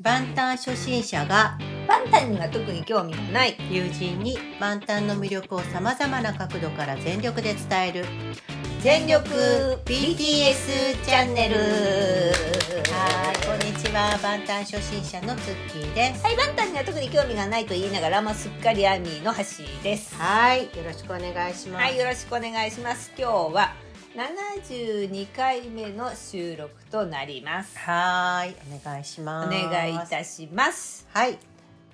万端初心者がバンタンには特に興味がない。友人に万端の魅力をさまざまな角度から全力で伝える。全力 BTS チャンネル。はいこんにちは。万端初心者のツッキーです。はいバンタンには特に興味がないと言いながらもうすっかりアミーの橋です。はいよろしくお願いします。はいよろしくお願いします。今日は72回目の収録となります。はいお願いしおます。願いいたします。はい。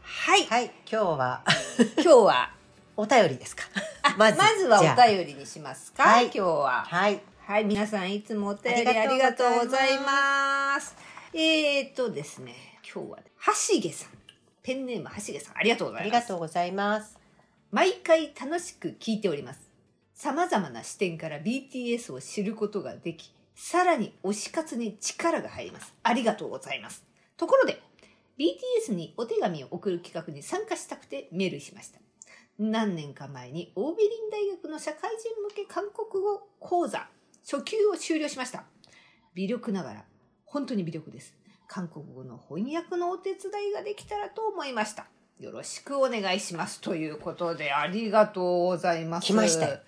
はい。はい今日は。今日は。お便りですか？あまずはじゃあ。お便りにしますか、はい。今日は。はい。はい、皆さんいつもお便りあありりがとうございます。えーとですね、今日はね、橋毛さん。ペンネーム橋毛さん、ありがとうござありいます。がとうございます。毎回楽しく聞いております。様々な視点から BTS を知ることができ、さらに推し活に力が入ります。ありがとうございます。ところで、BTS にお手紙を送る企画に参加したくてメールしました。何年か前にオーベリン大学の社会人向け韓国語講座初級を修了しました。微力ながら、本当に微力です。韓国語の翻訳のお手伝いができたらと思いました。よろしくお願いします。ということで、ありがとうございます。来ました。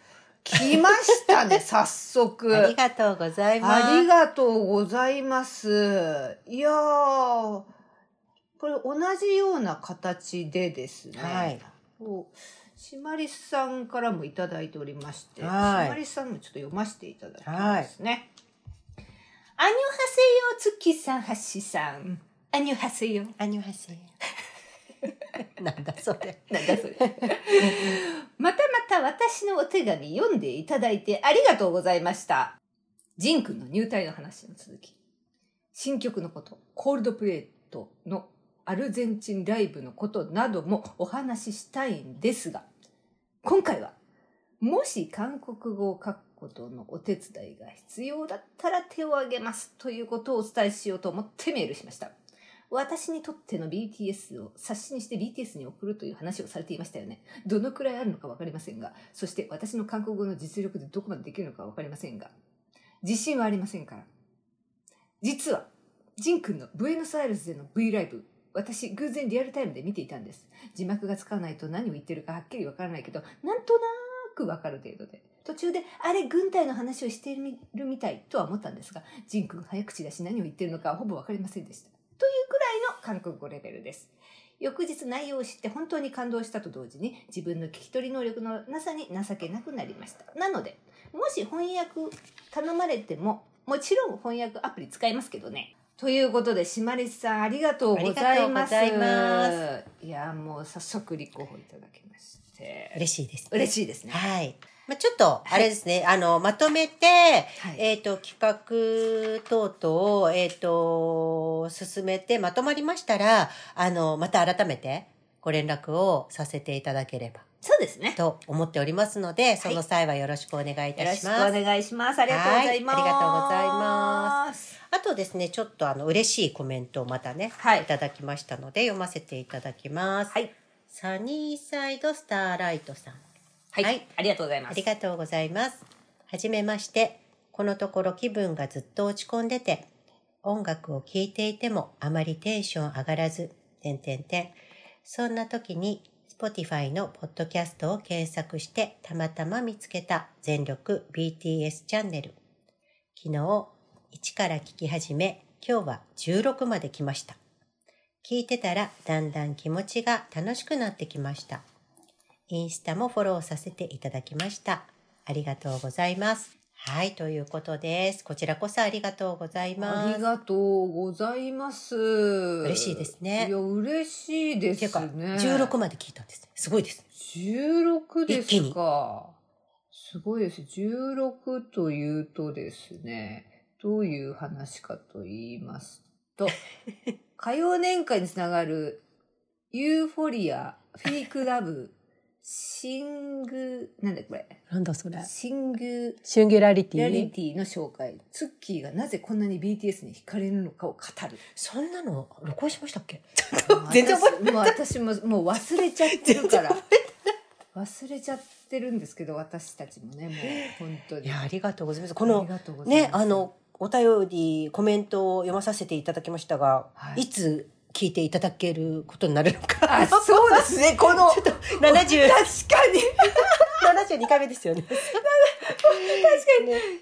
来ましたね、早速。ありがとうございますありがとうございます。いやー、これ同じような形でですね。はいシマリスさんからもいただいておりまして、はいシマリスさんもちょっと読ませていただきますね。アニョハセヨさん、ハッシさん。アニョハセヨ。アニュハセなんだそれなんだそれ。またまた私のお手紙読んでいただいてありがとうございました。ジン君の入隊の話の続き。新曲のこと、コールドプレートのアルゼンチンライブのことなどもお話ししたいんですが、今回は、もし韓国語を書くことのお手伝いが必要だったら手を挙げますということをお伝えしようと思ってメールしました。私にとっての BTS を冊子にして BTS に送るという話をされていましたよね。どのくらいあるのかわかりませんが、そして私の韓国語の実力でどこまでできるのかわかりませんが、自信はありませんから。実は、ジン君のブエノスアイレスでの V ライブ、私偶然リアルタイムで見ていたんです。字幕がつかないと何を言ってるかはっきりわからないけど、なんとなくわかる程度で。途中で、あれ、軍隊の話をしているみたいとは思ったんですが、ジン君早口だし何を言ってるのかはほぼわかりませんでした。というくらいの韓国語レベルです。翌日内容を知って本当に感動したと同時に自分の聞き取り能力のなさに情けなくなりました。なので、もし翻訳頼まれても、もちろん翻訳アプリ使いますけどね。ということで、シマリスさんありがとうございます。ありがとうございいや、もう早速立候補いただきまして。嬉しいです嬉しいですね。はい。まあ、ちょっと、あれですね、あの、まとめて、はいえっ、と、企画等々を、えっ、と、進めてまとまりましたら、あの、また改めてご連絡をさせていただければそうですね。と思っておりますので、その際はよろしくお願いいたよろしくおします。願いします。ありがとうございます。はいありがとうございます。あとですね、ちょっとあの、嬉しいコメントをまたね、はいいただきましたので、読ませていただきます。はい。サニーサイドスターライトさん。はい。はいありがとうございます。ありがとうございます。はじめまして。このところ気分がずっと落ち込んでて、音楽を聴いていてもあまりテンション上がらず、てんてんてん。そんな時に Spotify のポッドキャストを検索してたまたま見つけた全力 BTS チャンネル。昨日1から聞き始め、今日は16まで来ました。聞いてたらだんだん気持ちが楽しくなってきました。インスタもフォローさせていただきました。ありがとうございます。はい、ということです。こちらこそありがとうございます。ありがとうございます。嬉しいですねいや、嬉しいですね。16まで聞いたんですね。すごいです。16ですか。すごいです。16というとですね、どういう話かと言いますと、歌謡年間につながるユーフォリア、フィークラブ、シング、なんだこれ、なんだそれ？シングシンギュラリテリアリィティの紹介。ツッキーがなぜこんなに BTS に惹かれるのかを語る。そんなの録音しましたっけ？全然もう私ももう忘れちゃってるから。忘れちゃってるんですけど、私たちもね、もう本当に。いや、ありがとうございます。この、ね、あの、お便り、コメントを読まさせていただきましたが、はいいつ聞いていただけることになるのか。あ、そうですね、この。ちょっと70、確かに。72回目ですよね。確か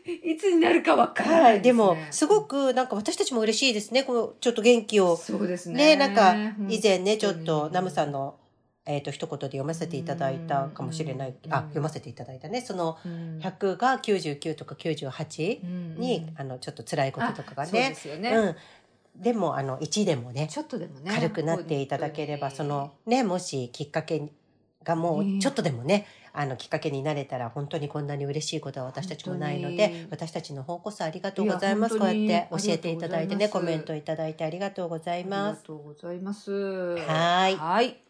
に。いつになるかわからなはいい。です、ね。でも、すごくなんか私たちも嬉しいですね。このちょっと元気を。そうですね。ね、なんか以前ね、ちょっとナムさんの、の、えっ、と、一言で読ませていただいたかもしれない。あ、うん読ませていただいたね。その、うん100が99とか98に、あの、ちょっと辛いこととかがあそうでね。すよね。うん。でも、あの、1でもね、ちょっとでもね。軽くなっていただければ、その、ね、もしきっかけがもねうちょっとでもね、あのきっかけになれたら本当にこんなに嬉しいことは私たちもないので私たちの方こそありがとうございますこうやって教えていただいてねコメントいただいてありがとうございあります。がとうございます。はいはい。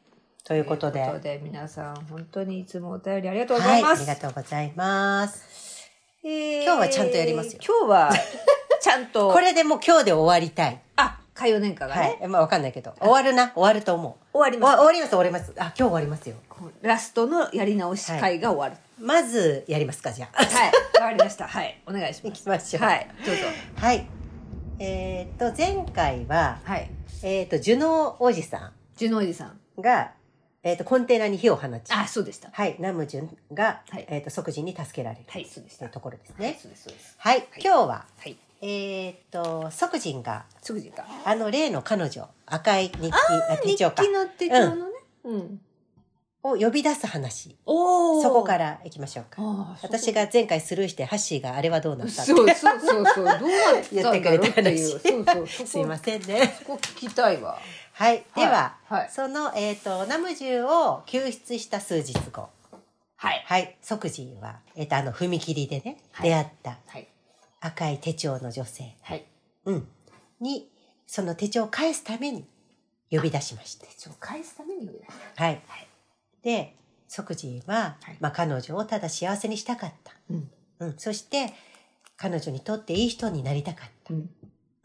ということでということで皆さん本当にいつもお便りありがとうござはいいます。ありがとうございます。えー今日はちゃんとやりますよ今日はちゃんと。これでもう今日で終わりたい。あ、海洋年歌がはね、い。まあわかんないけど終わるな終わると思う。終わります。終わります終わります。あ今日終わりますよ。ラストのやり直し会が終わる。まずやりますかじゃあ。はい。わかりました。はい。お願いし行ます。きましょう。はい。どうぞ。はい。えっ、と、前回は、はい。えっ、と、ジュノおじさジュノおじさん。んが、えっ、と、コンテナに火を放ち、あ、そうでした。はい、ナムジュンが、はいえっ、と、即時に助けられる。はい、そうでした。というところですはいね。そうです、そうです。はい、今日は、はい。えっ、と、即時が、すぐ時間。あの、例の彼女、赤い日記、あ手帳か日記、の手帳のね。うん。を呼び出す話。おそこから行きましょうか。私が前回スルーして、ハッシーがあれはどうなったってそうそうそうそう。どうなってくれたう。そうそう。すいませんね。そこ聞きたいわ。はい、では、はい。その、えっ、と、ナムジュを救出した数日後。はい。はい、即時は、えっ、と、あの、踏切でね、はい出会ったはい。赤い手帳の女性、はい。うん、に、その手帳を返すために呼び出しました。手帳を返すために呼び出しはい。はいで、即時は、はいまあ、彼女をただ幸せにしたかった。うん。うん。そして、彼女にとっていい人になりたかった。うん。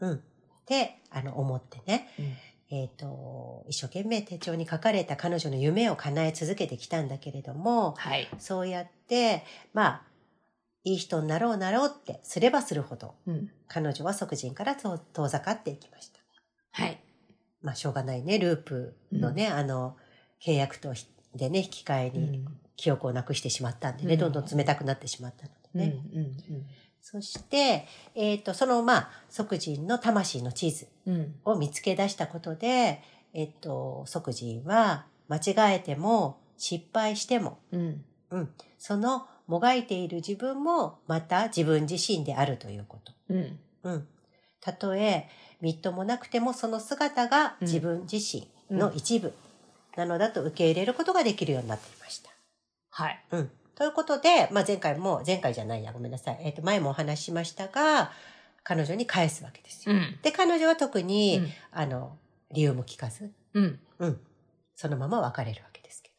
うん。って、あの、思ってね。うんえっ、と、一生懸命手帳に書かれた彼女の夢を叶え続けてきたんだけれども、はい。そうやって、まあ、いい人になろうなろうってすればするほど、うん。彼女は即人から遠遠ざかっていきました。はい。まあ、しょうがないね、ループのね、あの、契約とひでね、引き換えに記憶をなくしてしまったんでね、うんどんどん冷たくなってしまったのうん。でうん。ね。うん。そして、えっ、と、その、まあ、即人の魂の地図うん。を見つけ出したことで、えっ、と、即人は間違えても失敗しても、うん。うん、そのもがいている自分もまた自分自身であるということ。うん。うん。たとえ、みっともなくてもその姿がうん自分自身の一部なのだと受け入れることができるようになっていました。はい。うん。ということで、まあ、前回も、前回じゃないや、ごめんなさい。えっ、と、前もお話ししましたが、彼女に返すわけですよ。ん。で、彼女は特に、うんあの、理由も聞かず、うん。うん。そのまま別れるわけですけ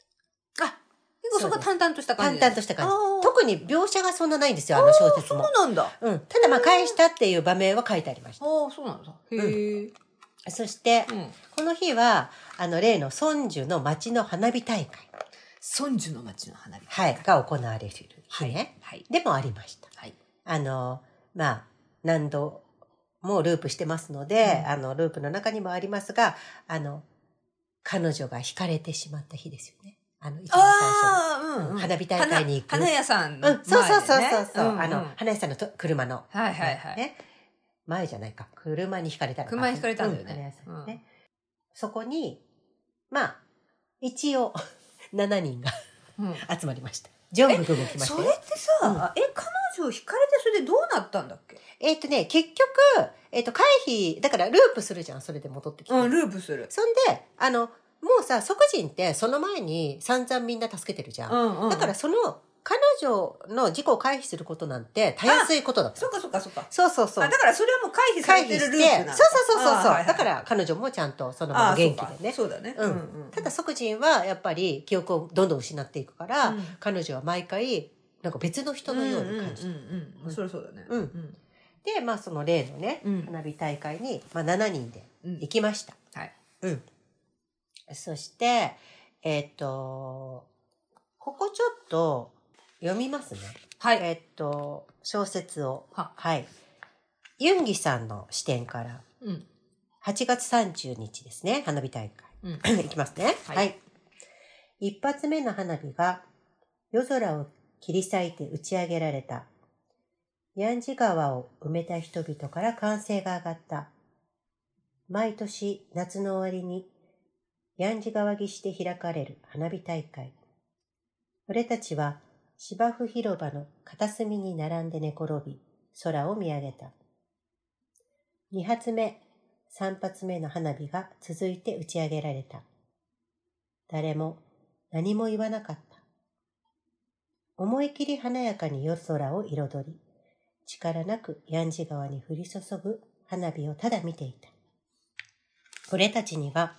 そこは淡々としたど。感じ淡々とした感じ。特に描写がそんなないんですよ、あの小説そうも。なんだ。あうん。ただまあ返したっていう場面は書いてありました。あ、そうなんだ。へえ。そして、うん。この日は、あの、例の孫樹の町の花火大会、孫樹の町の花火。はい、が行われる日はい。ね。はい。でもありました。はい。あの、まあ、何度もループしてますので、うんあの、ループの中にもありますが、あの、彼女が惹かれてしまった日ですよね。あの、一番最初うんうん。花火大会に行く花花屋さんに。のうん、そうそうそうそうそう、んんあの、花屋さんのと車の。はいはいはい。ね。前じゃないか。車に惹かれたのか。車に惹かれたんだよねう花屋さんにね。そこに、まあ、一応、7人がうん集まりました。ジョンブ君も来ましたよ。それってさ、え、彼女惹かれてそれでどうなったんだっけ？えっ、とね、結局、えっ、と、回避、だからループするじゃん、それで戻ってきて。うん、ループする。そんで、あの、もうさ、即人ってその前に散々みんな助けてるじゃん。んうんだからその、彼女の事故を回避することなんて、たやすいことだった。そっかそっかそっか。そうそうそうあ、。だからそれはもう回避されてるループなそうそうそうそうだから彼女もちゃんとそのまま元気でね。そうかそうだね。うんただ即人はやっぱり記憶をどんどん失っていくから、うん彼女は毎回なんか別の人のように感じる。うんうんうんうん。それそうだね。うんうんで、まあその例のね、うん花火大会に、まあ、7人でうん行きました。はい。うん。そして、えっ、と、ここちょっと読みますね。はい。えっ、と、小説を。ははい。ユンギさんの視点からうん。8月30日ですね、花火大会。うん。いきますね。はいはい。一発目の花火が夜空を切り裂いて打ち上げられた。ヤンジ川を埋めた人々から歓声が上がった。毎年夏の終わりにヤンジ川岸で開かれる花火大会。俺たちは芝生広場の片隅に並んで寝転び、空を見上げた。二発目、三発目の花火が続いて打ち上げられた。誰も何も言わなかった。思い切り華やかに夜空を彩り、力なくヤンジ川に降り注ぐ花火をただ見ていた。俺たちには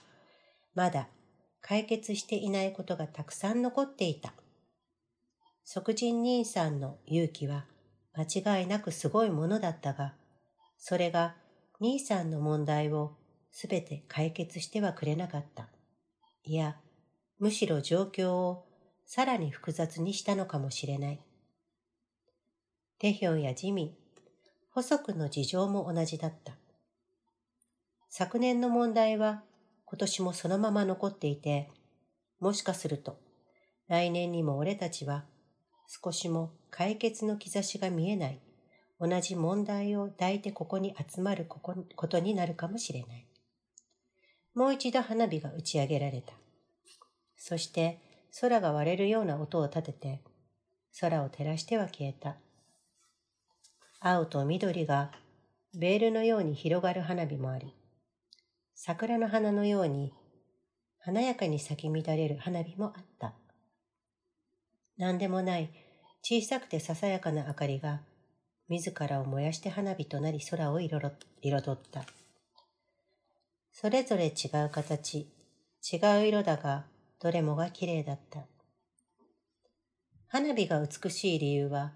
まだ解決していないことがたくさん残っていた。即人兄さんの勇気は間違いなくすごいものだったが、それが兄さんの問題をすべて解決してはくれなかった。いや、むしろ状況をさらに複雑にしたのかもしれない。テヒョンやジミン、補足の事情も同じだった。昨年の問題は今年もそのまま残っていて、もしかすると来年にも俺たちは少しも解決の兆しが見えない同じ問題を抱いてここに集まるここことになるかもしれない。もう一度花火が打ち上げられた。そして空が割れるような音を立てて空を照らしては消えた。青と緑がベールのように広がる花火もあり、桜の花のように華やかに咲き乱れる花火もあった。何でもない小さくてささやかな明かりが自らを燃やして花火となり空を彩った。それぞれ違う形、違う色だが、どれもが綺麗だった。花火が美しい理由は、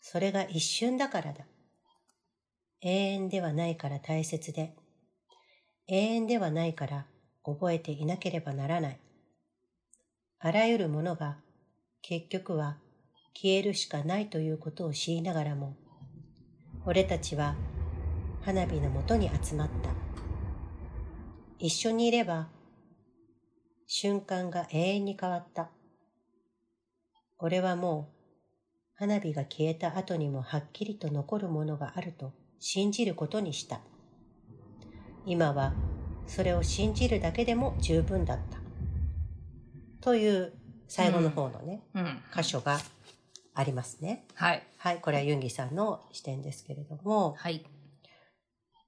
それが一瞬だからだ。永遠ではないから大切で、永遠ではないから覚えていなければならない。あらゆるものが結局は消えるしかないということを知りながらも、俺たちは花火のもとに集まった。一緒にいれば瞬間が永遠に変わった。俺はもう花火が消えた後にもはっきりと残るものがあると信じることにした。今はそれを信じるだけでも十分だった。という最後の方のね、うん。箇所がありますね。はい。はい、これはユンギさんの視点ですけれども。はい。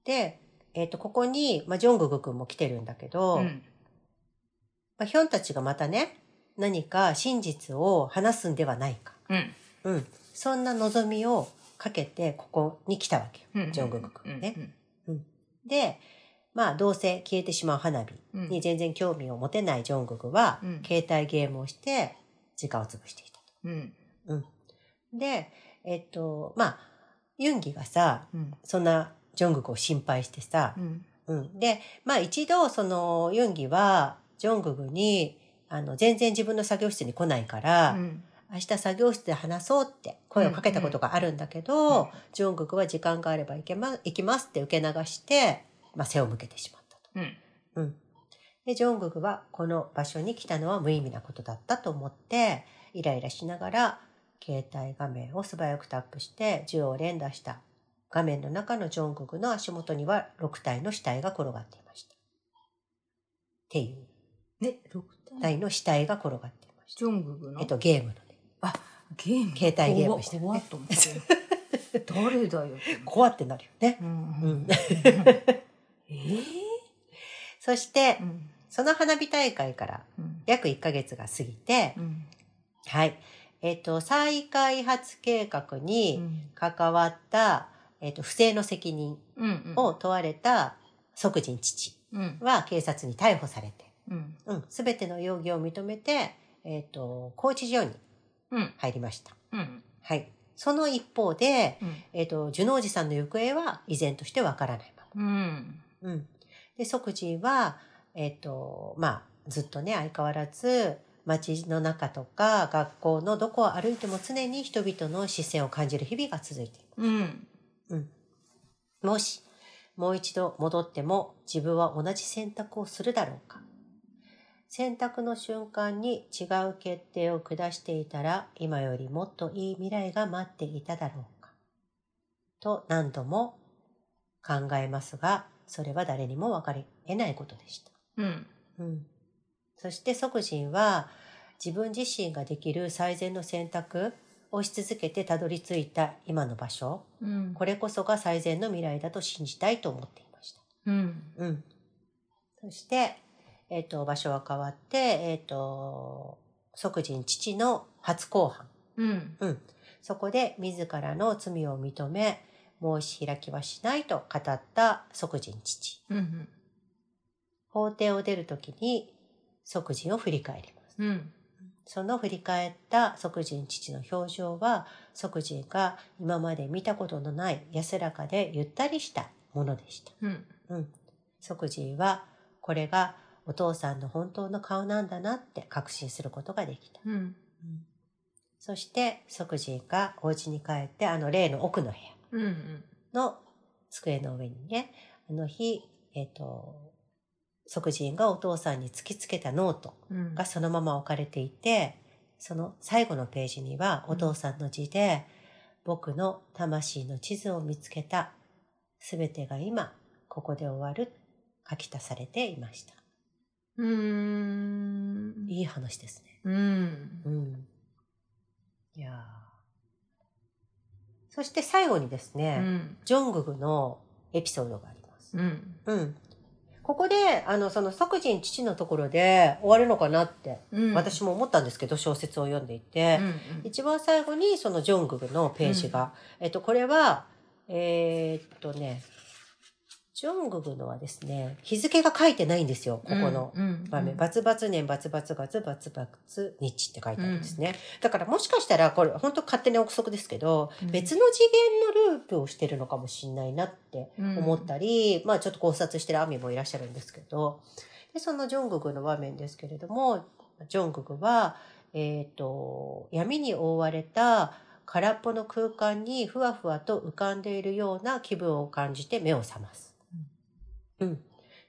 で、えっ、と、ここに、まあ、ジョングク君も来てるんだけど、うん。まあ、ヒョンたちがまたね、何か真実を話すんではないか。うん。うん。そんな望みをかけて、ここに来たわけよ。うん。ジョングク君ね。うん。で、まあ、どうせ消えてしまう花火うんに全然興味を持てないジョングクは、うん携帯ゲームをして、時間を潰していたうん。と。で、えっと、まあ、ユンギがさ、うん。そんなジョングクを心配してさう、ん。うん。で、まあ一度、その、ユンギは、ジョングクに、あの、全然自分の作業室に来ないから、うん。明日作業室で話そうって声をかけたことがあるんだけど、うんジョングクは時間があれば行けま、行きますって受け流して、まあ背を向けてしまったと。うん。うん。で、ジョングクはこの場所に来たのは無意味なことだったと思って、イライラしながら、携帯画面を素早くタップして銃を連打した。画面の中のジョングクの足元には6体の死体が転がっていました。っていう、え、6体？体の死体が転がっていました。ジョンググの？えっと、ゲームのね。ゲーム？携帯ゲームしてるね怖っと思って。誰だよ。怖ってなるよね。う。うんん。ええそしてう、ん。その花火大会からうん。約1ヶ月が過ぎて、うん。はい。えっ、と、再開発計画うにん。関わった、えっ、と、不正の責任うん。を問われた即人父うん。は警察に逮捕されて、うん。うん、すべての容疑を認めて、えっ、と、拘置所にうん。入りました。うん。はい。その一方で、うん。えっ、と、ジュノージさんの行方は依然としてわからないまま。うん。うん。で、即人は、えっ、と、まあ、ずっとね、相変わらず、街の中とか学校のどこを歩いても常に人々の視線を感じる日々が続いている。うん。うん。もし、もう一度戻っても自分は同じ選択をするだろうか選択の瞬間に違う決定を下していたら今よりもっといい未来が待っていただろうかと何度も考えますがそれは誰にも分かり得ないことでした。うん。うん、そして即人は自分自身ができる最善の選択をし続けてたどり着いた今の場所うん。これこそが最善の未来だと信じたいと思っていました。うん。うん、そして、えっと場所は変わって、えっと即人父の初公判、うん。うん、そこで自らの罪を認め申し開きはしないと語った即人父。うん。法廷を出るときに即人を振り返ります。うん。その振り返った即人父の表情は即人が今まで見たことのない安らかでゆったりしたものでした。うん。うん。即人はこれがお父さんの本当の顔なんだなって確信することができた。うん。そして即人がお家に帰ってあの例の奥の部屋うん。の机の上にね、あの日、えっ、と、即人がお父さんに突きつけたノートうん。がそのまま置かれていて、その最後のページにはお父さんの字で、僕の魂の地図を見つけた。すべてが今、ここで終わる。書き足されていました。うん。いい話ですね。うん。うん。いやーそして最後にですうね、ん。ジョンググのエピソードがあります。うん。うん。ここで、あの、その即人父のところで終わるのかなって、うん。私も思ったんですけど、小説を読んでいて、うん。一番最後にそのジョンググのページが、えっと、これは、えーっとね、ジョンググのはですね、日付が書いてないんですよ、ここの場面。バツバツ年、バツバツ月、バツバツ日って書いてあるんですね。だからもしかしたら、これ本当勝手に憶測ですけど、うん別の次元のループをしてるのかもしれないなって思ったり、まあちょっと考察してるアミもいらっしゃるんですけど、で、そのジョンググの場面ですけれども、ジョンググは、えっ、と、闇に覆われた空っぽの空間にふわふわと浮かんでいるような気分を感じて目を覚ます。うん。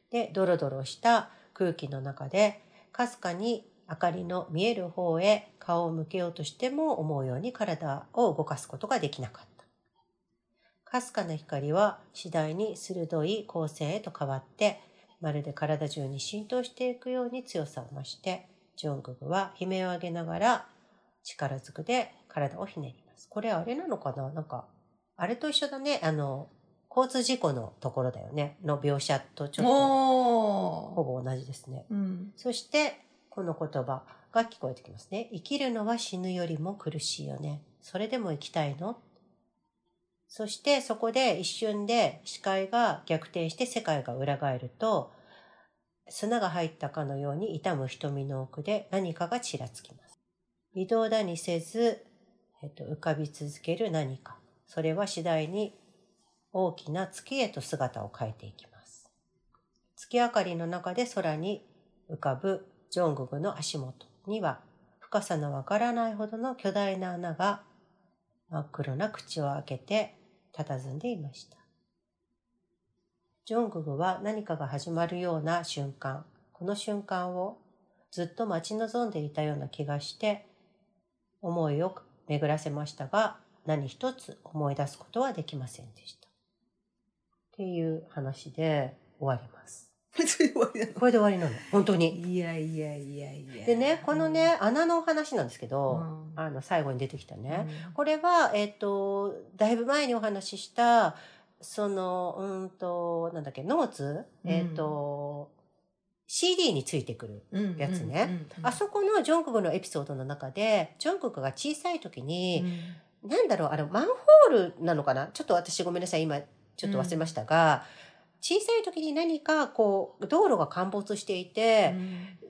で、ドロドロした空気の中で、かすかに明かりの見える方へ顔を向けようとしても思うように体を動かすことができなかった。かすかな光は次第に鋭い光線へと変わって、まるで体中に浸透していくように強さを増して、ジョンググは悲鳴を上げながら力ずくで体をひねります。これあれなのかな？なんか、あれと一緒だね。あの、交通事故のところだよね。の描写とちょっとほおぼ同じですね。うん。そして、この言葉が聞こえてきますね。生きるのは死ぬよりも苦しいよね。それでも生きたいの？そしてそこで一瞬で視界が逆転して世界が裏返ると、砂が入ったかのように痛む瞳の奥で何かがちらつきます。微動だにせず、えっと、浮かび続ける何か。それは次第に大きな月へと姿を変えていきます。月明かりの中で空に浮かぶジョンググの足元には深さのわからないほどの巨大な穴が真っ黒な口を開けて佇んでいました。ジョンググは何かが始まるような瞬間、この瞬間をずっと待ち望んでいたような気がして思いを巡らせましたが何一つ思い出すことはできませんでした。っていう話で終わります。それで終わりなのこれで終わりなの。本当に。いやいやいやいや。でね、このね、穴の話なんですけうど、ん、あの、最後に出てきたうね。んこれは、えっ、と、だいぶ前にお話しした、その、うんと、なんだっけ、ノーツ、えっ、と、CD についてくる。うんやつねうんうんあそこのジョンククのエピソードの中で、ジョンククが小さい時に、なんだろう、あの、マンホールなのかな？ちょっと私ごめんなさい、今、ちょっと忘れましたが、小さい時に何かこう、道路が陥没していて、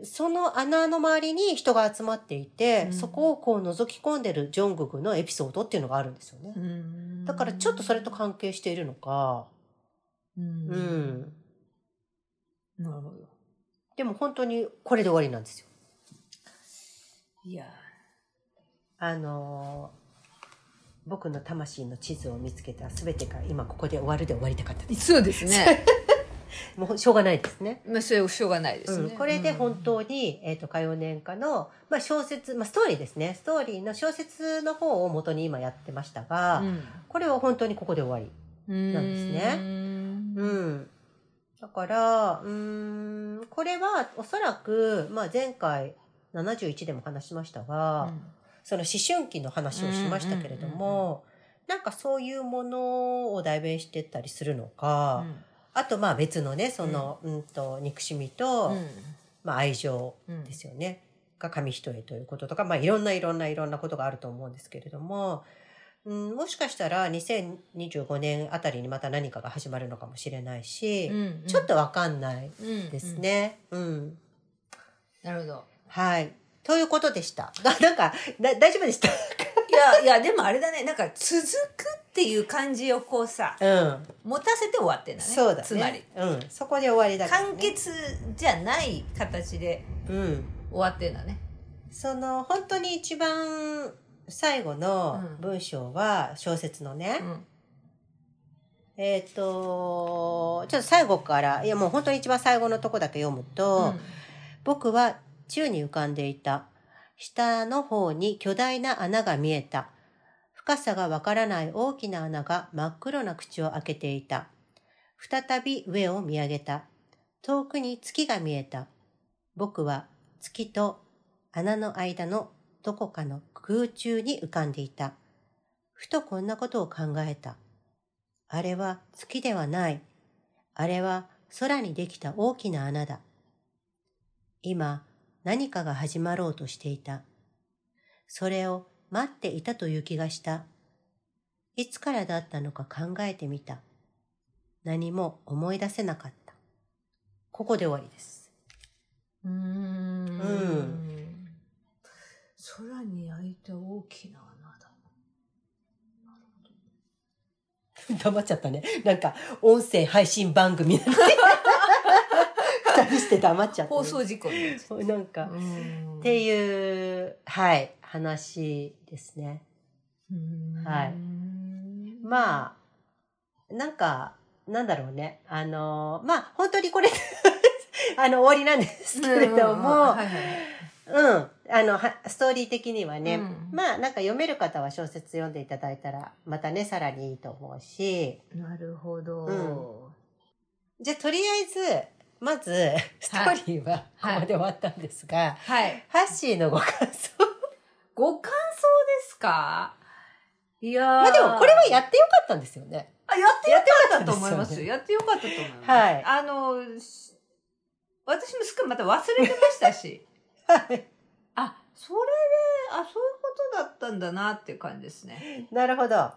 その穴の周りに人が集まっていて、うんそこをこう覗き込んでるジョングクのエピソードっていうのがあるんですよね。うんだからちょっとそれと関係しているのか、ううんん。なるほど。でも本当にこれで終わりなんですよ。いや。あのー僕の魂の地図を見つけた全てが今ここで終わるで終わりたかったです。そうですね。もうしょうがないですね。まあ、それはしょうがないですね。うん、これで本当に、えー、と歌謡年歌の、まあ、小説、まあ、ストーリーですね。ストーリーの小説の方を元に今やってましたが、うん、これは本当にここで終わりうん、なんですね。うん。うん。だから、うーん、これはおそらく、まあ前回71でも話しましたが、その思春期の話をしましたけれども、なんかそういうものを代弁してったりするのか、あとまあ別のね、その、うん、と憎しみと、まあ愛情うんですよね。が紙一重ということとか、まあいろんないろんないろんなことがあると思うんですけれども、うん、もしかしたら2025年あたりにまた何かが始まるのかもしれないし、うんちょっとわかんないうんです。ね。うん。なるほど。はい。ということでした。が なんか、だ大丈夫でした？いや、いや、でもあれだね、なんか続くっていう感じをこうさ、うん。持たせて終わってんだね。そうだね。つまり。うん。そこで終わりだね。完。結じゃない形でうん。終わってんだね。その、本当に一番最後のうん文章は、小説のね、うんえっ、と、ちょっと最後から、いやもう本当に一番最後のとこだけ読むと、僕は宙に浮かんでいた。下の方に巨大な穴が見えた。深さがわからない大きな穴が真っ黒な口を開けていた。再び上を見上げた。遠くに月が見えた。僕は月と穴の間のどこかの空中に浮かんでいた。ふとこんなことを考えた。あれは月ではない。あれは空にできた大きな穴だ。今、何かが始まろうとしていた。それを待っていたという気がした。いつからだったのか考えてみた。何も思い出せなかった。ここで終わりです。うーん。うん空に開いた大きな穴だ。黙っちゃったね。なんか、音声配信番組。二人して黙っちゃった、放送事故になんか、っていう、はい、話ですね。うんはい。まあ、なんか、なんだろうね。あの、まあ、本当にこれ、あの、終わりなんですけれども、うん。あの、はストーリー的にはね、うん。まあ、なんか読める方は小説読んでいただいたら、またね、さらにいいと思うし、なるほど。うん。じゃあ、とりあえず、まず、ストーリーはこはいこで終わったんですが、はい。ハッシーのご感想。ご感想ですか？いやーまあでも、これはやってよかったんですよね。あ、やってよかったと思いますよ。やってよかったと思います。はいあの、し私もすっかりまた忘れてましたし、はい。あ、それで、あ、そういうことだったんだなっていう感じですね。なるほど。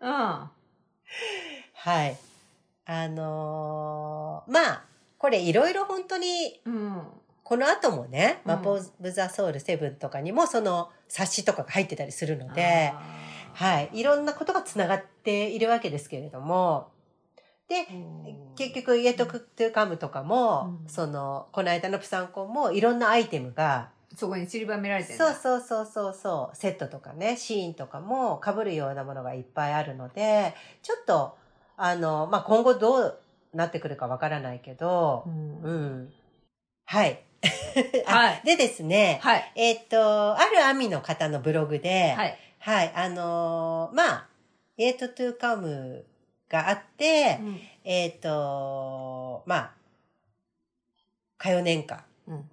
うん。はい。あのーまあ、これいろいろ本当に、うん。この後もね、うん。マポーブ・ザ・ソウル7とかにもその冊子とかが入ってたりするので、あはい。いろんなことがつながっているわけですけれども、で、ー結局、イエトク・トゥ・カムとかも、うん。その、この間のプサンコンもいろんなアイテムが、そこに散りばめられてるそうそうそうそうそう、セットとかね、シーンとかも被るようなものがいっぱいあるので、ちょっと、あの、まあ、今後どうなってくるかわからないけどう、んうん。はい。あはいでですね、はい。えっと、あるアミの方のブログで、はい。はい、あのーまあ、エイトトゥカムがあって、えっ、と、まあ、歌謡年歌うん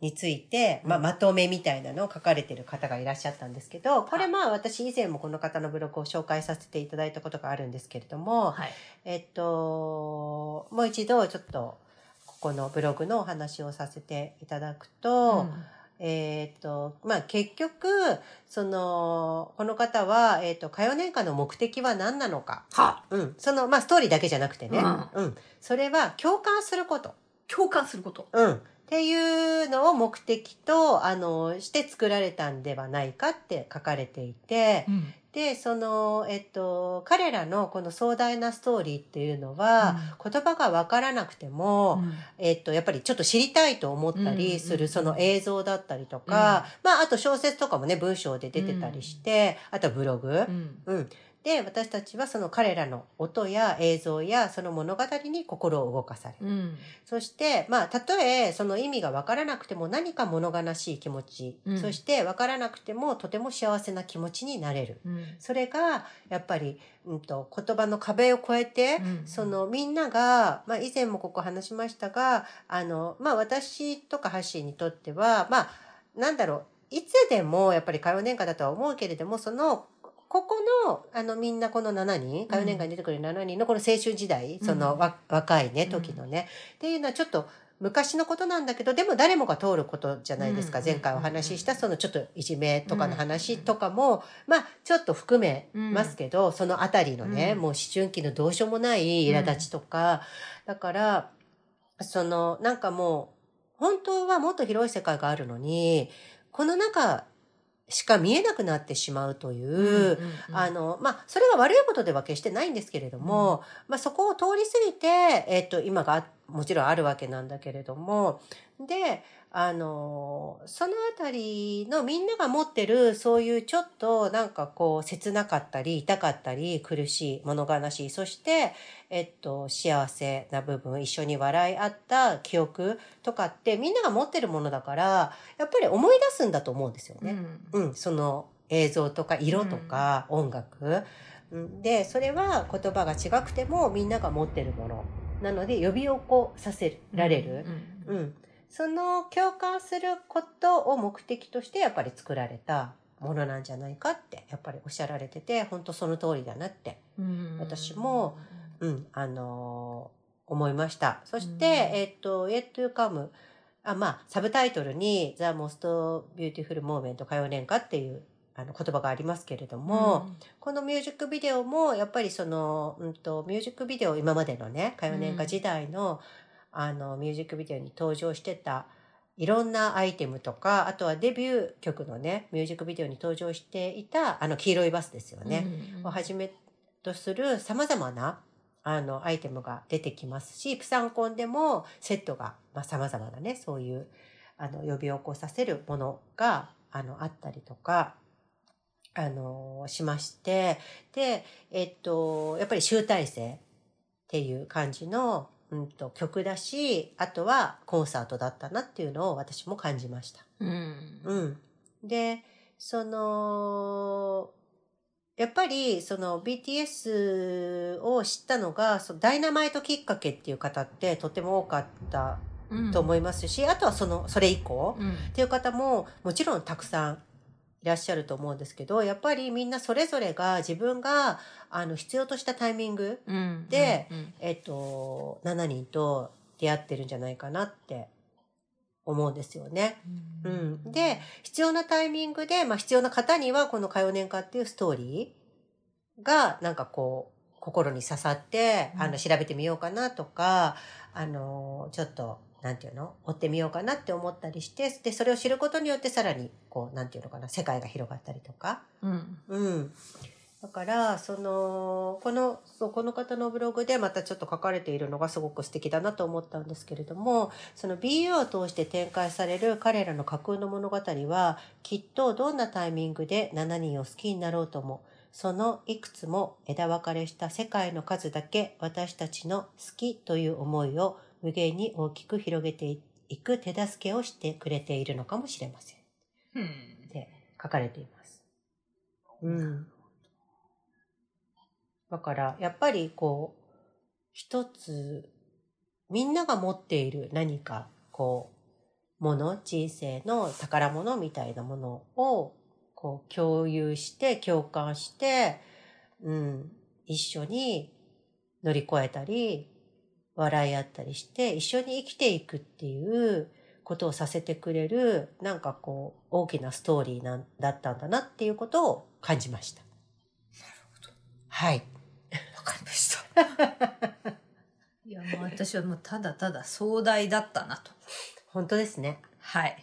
について、まあ、うんまとめみたいなのを書かれてる方がいらっしゃったんですけど、これまあ私以前もこの方のブログを紹介させていただいたことがあるんですけれども、はい。えっと、もう一度ちょっと、ここのブログのお話をさせていただくと、えっ、と、まあ、結局、その、この方は、えっ、と、歌謡年歌の目的は何なのか。はうん。その、まあ、ストーリーだけじゃなくてね。うんうん。それは共感すること。共感すること。うん。っていうのを目的と、あの、して作られたんではないかって書かれていて、で、その、えっと、彼らのこの壮大なストーリーっていうのは、言葉がわからなくても、えっと、やっぱりちょっと知りたいと思ったりする、その映像だったりとか、まあ、あと小説とかもね、文章で出てたりして、あとはブログ、うん。で、私たちはその彼らの音や映像やその物語に心を動かされる。うんそして、まあ、たとえその意味がわからなくても何か物悲しい気持ち、うんそしてわからなくてもとても幸せな気持ちになれる。うんそれが、やっぱり、うんと、言葉の壁を越えて、うんそのみんなが、まあ以前もここ話しましたが、あの、まあ私とかハッシーにとっては、まあ、なんだろう、いつでもやっぱり歌謡年歌だとは思うけれども、その、ここの、あの、みんなこの7人、歌謡年歌に出てくる7人のこの青春時代、そのわ若いね、うん。時のね、っていうのはちょっと、昔のことなんだけど、でも誰もが通ることじゃないですか。うん。前回お話ししたそのちょっといじめとかの話とかも、まあちょっと含めますけど、そのあたりのね、うん。もう思春期のどうしようもない苛立ちとか、だから、そのなんかもう、本当はもっと広い世界があるのに、この中しか見えなくなってしまうという、あの、まあ、それが悪いことでは決してないんですけれども、まあ、そこを通り過ぎて、えっと、今があもちろんあるわけなんだけれども、で、あの、そのあたりのみんなが持ってる、そういうちょっとなんかこう、切なかったり、痛かったり、苦しい、物悲しい、そして、えっと、幸せな部分、一緒に笑い合った記憶とかってみんなが持ってるものだから、やっぱり思い出すんだと思うんですよね。うん。うん、その映像とか色とか音楽、うん、でそれは言葉が違くてもみんなが持ってるもの。なので呼び起こさせられる、うんその共感することを目的としてやっぱり作られたものなんじゃないかってやっぱりおっしゃられてて本当その通りだなって、うん。私もうんあのー思いました。そして、うん。えっと「Yet to Come」あまあサブタイトルに「The Most Beautiful Moment 歌謡年歌」っていうあの言葉がありますけれども、このミュージックビデオもやっぱりその、うん、とミュージックビデオ今までのね歌謡年歌時代の,、あのミュージックビデオに登場してたいろんなアイテムとかあとはデビュー曲のねミュージックビデオに登場していたあの黄色いバスですよね、をはじめとするさまざまなあのアイテムが出てきますしプサンコンでもセットがさまざ、まなねそういうあの呼び起こさせるものがあのあったりとかあのしまして。でえっとやっぱり集大成っていう感じの、うん、と曲だしあとはコンサートだったなっていうのを私も感じました。うんうん。で、その、やっぱりその BTS を知ったのが、そのダイナマイトきっかけっていう方ってとても多かったと思いますし、あとはその、それ以降うんっていう方ももちろんたくさんいらっしゃると思うんですけど、やっぱりみんなそれぞれが自分があの必要としたタイミング、うん。でうんえっと、7人と出会ってるんじゃないかなって思うんですよね。うん、で必要なタイミングで、まあ、必要な方にはこの「歌謡年歌」っていうストーリーがなんかこう心に刺さって、うん。あの調べてみようかなとかあのちょっとなんていうの？追ってみようかなって思ったりしてでそれを知ることによってさらにこうなんていうのかな？世界が広がったりとか。うんうん。だから、その、この、そう、この方のブログでまたちょっと書かれているのがすごく素敵だなと思ったんですけれども、その BU を通して展開される彼らの架空の物語は、きっとどんなタイミングで7人を好きになろうとも、そのいくつも枝分かれした世界の数だけ私たちの好きという思いを無限に大きく広げていく手助けをしてくれているのかもしれません。うんって書かれています。うん。だから、やっぱりこう、一つ、みんなが持っている何か、こう、もの、人生の宝物みたいなものを、こう、共有して、共感して、うん、一緒に乗り越えたり、笑い合ったりして、一緒に生きていくっていうことをさせてくれる、なんかこう、大きなストーリーなんだったんだなっていうことを感じました。なるほど。はい。わかりました。いや、もう私はもうただただ壮大だったなと。本当ですね。はい。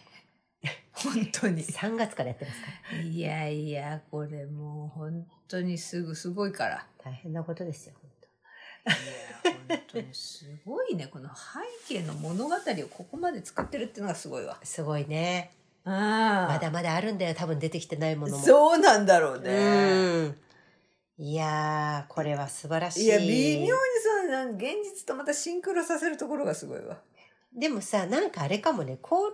本当に。3月からやってますか？ら。いやいや、これもう本当にすぐすごいから。大変なことですよ、本いや、本当にすごいね。この背景の物語をここまで作ってるっていうのがすごいわ。当すごいね。あまだまだあるんだよ、多分出てきてないものも。そうなんだろううね。ん。いやー、これは素晴らしい。いや、微妙にその現実とまたシンクロさせるところがすごいわ。でもさ、なんかあれかもね、この、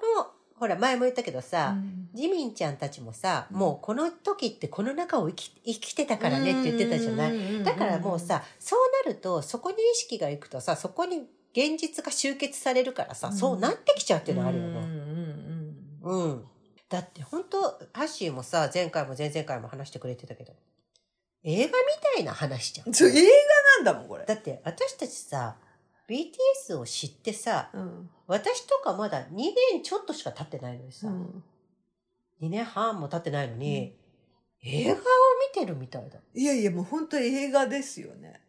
ほら、前も言ったけどさ、ジミンちゃんたちもさ、もうこの時ってこの中を生き生きてたからねって言ってたじゃない？だからもうさ、そうなると、そこに意識がいくとさ、そこに現実が集結されるからさ、うんそうなってきちゃうっていうのはあるようんうね。んうんうん。だって本当ハッシーもさ、前回も前々回も話してくれてたけど、映画みたいな話じゃん。映画なんだもん、これ。だって私たちさ、BTS を知ってさ、うん。私とかまだ2年ちょっとしか経ってないのにさ、うん2年半も経ってないのに、映画を見てるみたいだ。いやいや、もう本当映画ですよね。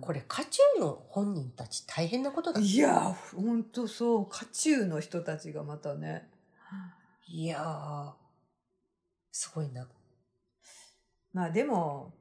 これ、渦中の本人たち大変なことだ。いや、本当そう。渦中の人たちがまたね。いやー、すごいな。まあでも、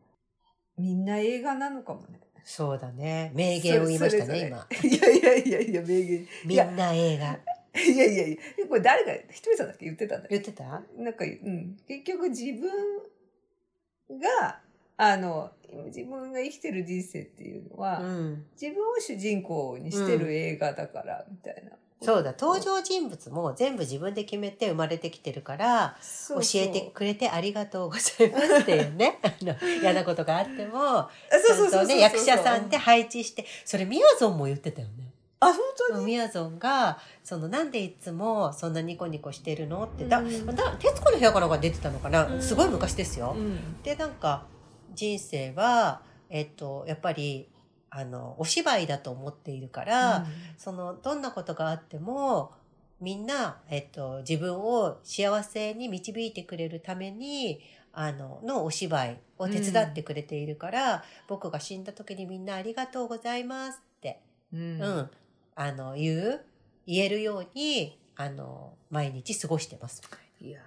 みんな映画なのかもね。そうだね。名言を言いましたね、今。いやいやいやいや、名言。みんな映画。いやいやいや、これ誰が、ひとりさんだっけ言ってたんだよ。言ってたなんか、うん。結局自分が、あの、自分が生きてる人生っていうのは、うん。自分を主人公にしてる映画だから、みたいな。そうだ、登場人物も全部自分で決めて生まれてきてるから、教教えてくれてありがとうございますっていうね。あの、嫌なことがあっても、ちゃんとね、役者さんで配置して、それみやぞんも言ってたよね。あ、本当に？みやぞんが、その、なんでいつもそんなニコニコしてるのって、だ、うんだ、徹子の部屋かなんか出てたのかな、うんすごい昔ですよ。うん。で、なんか、人生は、えっと、やっぱり、あの、お芝居だと思っているから、その、どんなことがあっても、みんな、えっと、自分を幸せに導いてくれるために、あの、のお芝居を手伝ってくれているから、僕が死んだ時にみんなありがとうございますって、うん。うん、あの、言う、言えるように、あの、毎日過ごしてます。いや、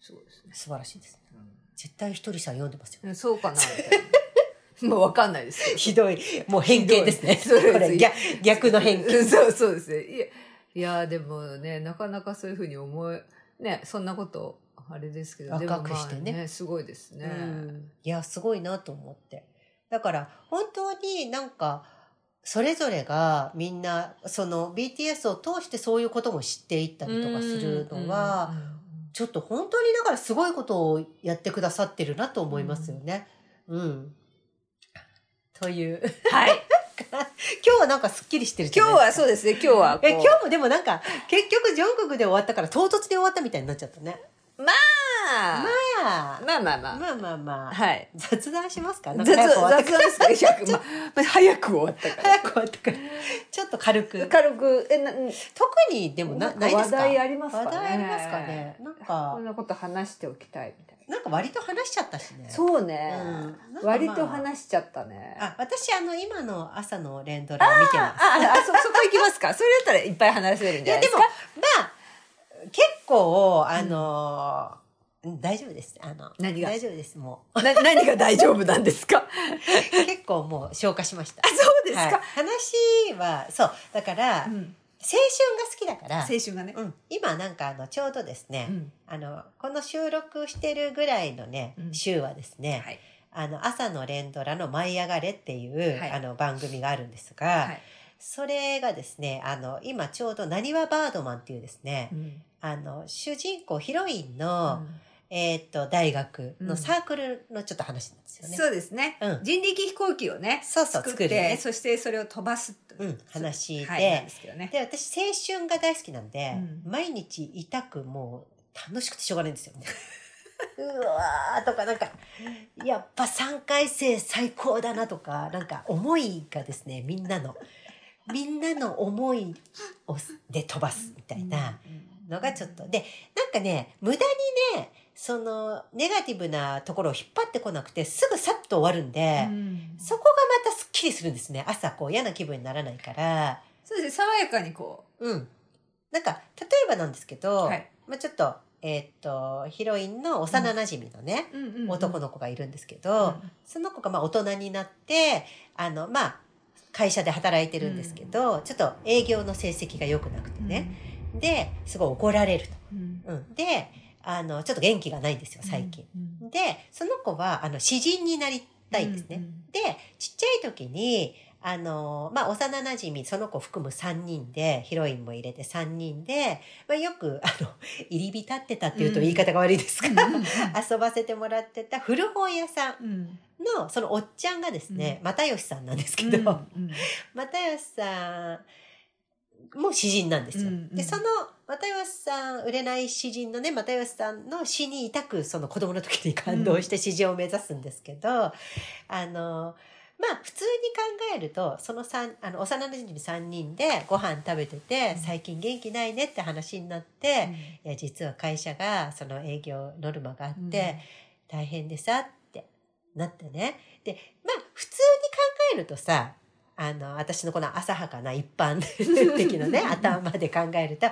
そうですね。素晴らしいですね。絶対ひとりさん読んでますよ。うんそうかな、みたいな。もうわかんないですけど。ひどい、もう偏見ですね。そうです逆、逆の偏見。う んそうそうですね。いや、いやでもね、なかなかそういうふうに思え、ね、そんなこと、あれですけど、若くしてねまあすごいですね。うんいや、すごいなと思って。だから、本当になんか、それぞれがみんな、その BTS を通してそういうことも知っていったりとかするのは、ちょっと本当にだからすごいことをやってくださってるなと思いますよね。うん。という。はい。今日はなんかすっきりしてる今日はそうですね、今日は。え、今日もでもなんか、結局ジョングクで終わったから唐突に終わったみたいになっちゃったね。ままあ、あ、まあまあまあ。まあまあまあ。はい。雑談しますか？雑か早く終わった雑談ですか早く終わったから。早く終わったから。ちょっと軽く。軽く、え、な、特にでもなないですか？話題ありますかね話題ありますかね？なんこかん、なこと話しておきたいみたいなんか割と話しちゃったしね。な。そうねうんなんかまあ割と話しちゃったね。あ、私あの、今の朝の連ドラ見てます。あ、あ、あそ、そこ行きますか それだったらいっぱい話せるんいや、ですも、じゃないでかまあ、結構、あのー大丈夫です。あの、何が？大丈夫です。もな、何が大丈夫なんですか？う。結構もう消化しました。そうですはいか、話は、そう。だから、青春がうん好きだから、青春がね。うん、今なんかあの、ちょうどですね、うんあの、この収録してるぐらいのね、うん週はですね、はい。あの、朝の連ドラの舞い上がれっていう、はいあの、番組があるんですが、はい。それがですね、あの、今ちょうど、なにわバードマンっていうですね、うんあの、主人公、ヒロインの、うんえーっと、大学うんのサークルのちょっと話なんですよね。そうですねうん。人力飛行機をね、そうそう、作って、ね。そしてそれを飛ばすとうん、話で、はい、でね。で、私、青春が大好きなんで、うん毎日痛くもう楽しくてしょうがないんですよ。うわーとか、なんか、やっぱ3回生最高だなとか、なんか思いがですね、みんなの、みんなの思いをで飛ばすみたいなのがちょっと。で、なんかね、無駄にね、その、ネガティブなところを引っ張ってこなくて、すぐさっと終わるんで、うんそこがまたスッキリするんですね。朝こう嫌な気分にならないから。そうですね、爽やかにこうん。なんか、例えばなんですけど、はいままあ、ちょっと、えーっと、ヒロインの幼馴染のね、男のの子がいるんですけど、その子がまあ大人になって、あの、まあ、会社で働いてるんですけど、ちょっと営業の成績が良くなくてね。で、すごい怒られると。うんうん。で、あの、ちょっと元気がないんですよ、最近。うん。で、その子は、あの、詩人になりたいんですね。で、ちっちゃい時に、あの、まあ、幼馴染その子含む3人で、ヒロインも入れて3人で、まあ、よく、あの、入り浸ってたっていうと言い方が悪いですが、うんうん 遊ばせてもらってた古本屋さんうん。の、そのおっちゃんがですね、う又吉さんなんですけうんど、うん。又吉さんも詩人なんですよ。うんうん。で、その又吉さん、売れない詩人のね、又吉さんの詩に抱く、その子供の時に感動して詩人を目指すんですけど、あの、まあ、普通に考えると、その三、あの、幼馴染3人でご飯食べてて、うん。最近元気ないねって話になって、いや、実は会社が、その営業ノルマがあって、大変でさってなってね。で、まあ、普通に考えるとさ、あの、私のこの浅はかな一般的なね、頭で考えると、